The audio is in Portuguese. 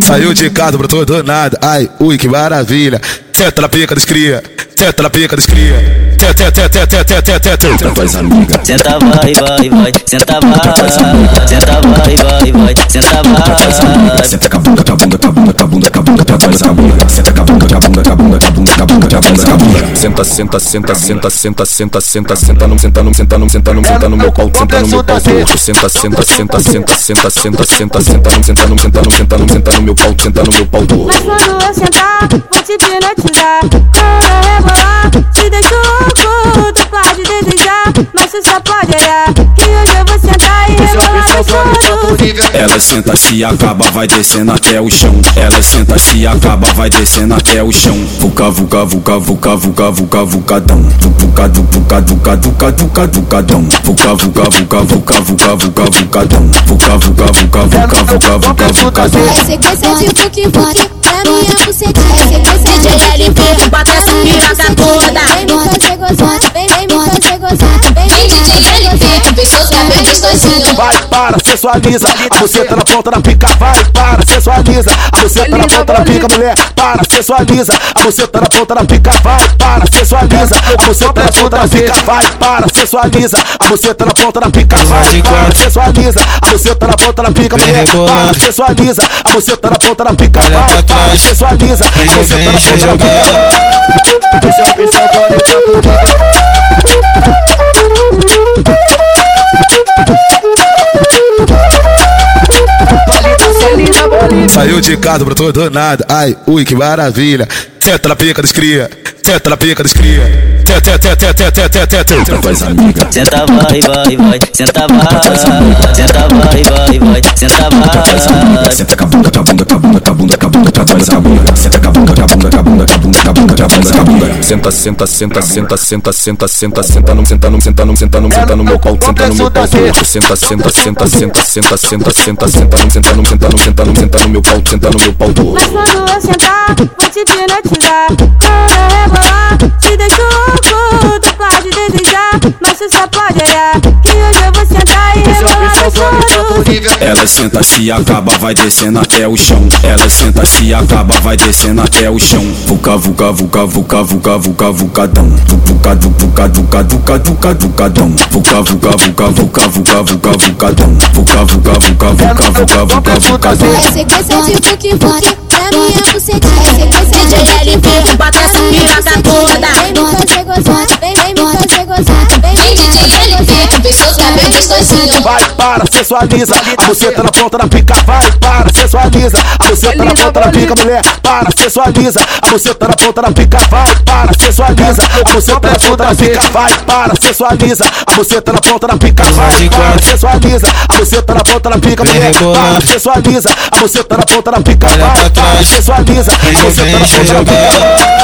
Saiu de casa, brotou do nada. Ai, ui, que maravilha. Senta na pica dos cria. Senta na pica dos cria. Senta, senta, senta, senta, senta, senta. Senta vai, vai, vai, senta vai, senta vai, vai, vai, senta vai. Senta com a bunda, com a bunda, com a bunda, Senta, senta, senta, senta, senta, senta, senta, senta, não senta, não senta, não senta, não senta no meu pau, senta no meu pau. Senta, senta, senta, senta, senta, senta, senta, senta, não senta, não senta, não senta, não senta no meu pau, senta no meu pau. Mas quando eu sentar, vou te hipnotizar. Quando eu rebolar, te deixo louco. Tu pode desejar, mas tu só pode. Que hoje eu Ela senta, se acaba, vai descendo até o chão. Ela senta, se acaba, vai descendo até o chão. Vuca, vuca, vuca, vuca, vuca, vuca, vucadão. Vuca, vuca, vuca, vuca, vuca, vucadão. Vuca, vuca, vuca, vuca, vuca, vuca, vucadão. Vuca, vuca, vuca, vuca, vuca, vuca, vucadão. É sequência de fuque fuque na minha bucetinha. É sequência de LP, bota essa piroca toda. Vem me fazer gozar, vem, vem me fazer gozar. Gostosinho. Vai, para, sensualiza. A buceta na ponta da pica, vai, para, sensualiza. A buceta na ponta da pica, mulher, para, sensualiza. A buceta na ponta da pica, vai, para, sensualiza. A buceta na ponta da pica, vai, para, sensualiza. A buceta na ponta da pica, vai, para, sensualiza. A buceta na ponta da pica, mulher, para, sensualiza. A buceta na ponta da pica, vai, para, sensualiza. A buceta na ponta da pica. Saiu de casa, brotou do nada. Ai, ui, que maravilha. Senta na pica dos cria. Senta na pica dos cria. Senta, senta, senta, senta, senta, senta. Tuas amigas. Senta vai, vai, vai, senta vai, senta vai, vai, vai, senta vai. Senta com a bunda, com a bunda, com a bunda, com a bunda, com a bunda, com a bunda, com a bunda. Senta com a bunda, com a bunda, com a bunda, com a bunda, com a bunda, com a bunda, com a bunda. Senta, senta, senta, senta, senta, senta, senta, senta, não senta, não senta, não senta, não senta no meu pau, senta no meu pau. Senta, senta, senta, senta, senta, senta, senta, senta, não senta, não senta, não senta, não senta no meu pau, senta no meu pau. Mas quando eu sentar, vou te hipnotizar. Quando eu rebolar, Ela senta, se acaba, vai descendo até o chão. Ela senta, se acaba, vai descendo até o chão. Vuca, vuca, vuca, vuca, vuca, vuca, vucadão. Vuca, vuca, vuca, vuca, vuca, vucadão. Vuca, vuca, vuca, vuca, vuca, vuca, vucadão. Vuca, vuca, vuca, vuca, vuca, vuca, vucadão. É sequência de fuque fuque gostosinho. Vai, para, sensualiza. A buceta na ponta da pica, vai, para, sensualiza. A buceta na ponta da pica, mulher, para, sensualiza. A buceta na ponta da pica, vai, para, sensualiza. A buceta na ponta da pica, vai, para, sensualiza. A buceta na ponta da pica, vai, para, sensualiza. A buceta na ponta da pica, mulher, para, sensualiza. A buceta na ponta da pica, vai, para, sensualiza. A buceta na ponta da pica.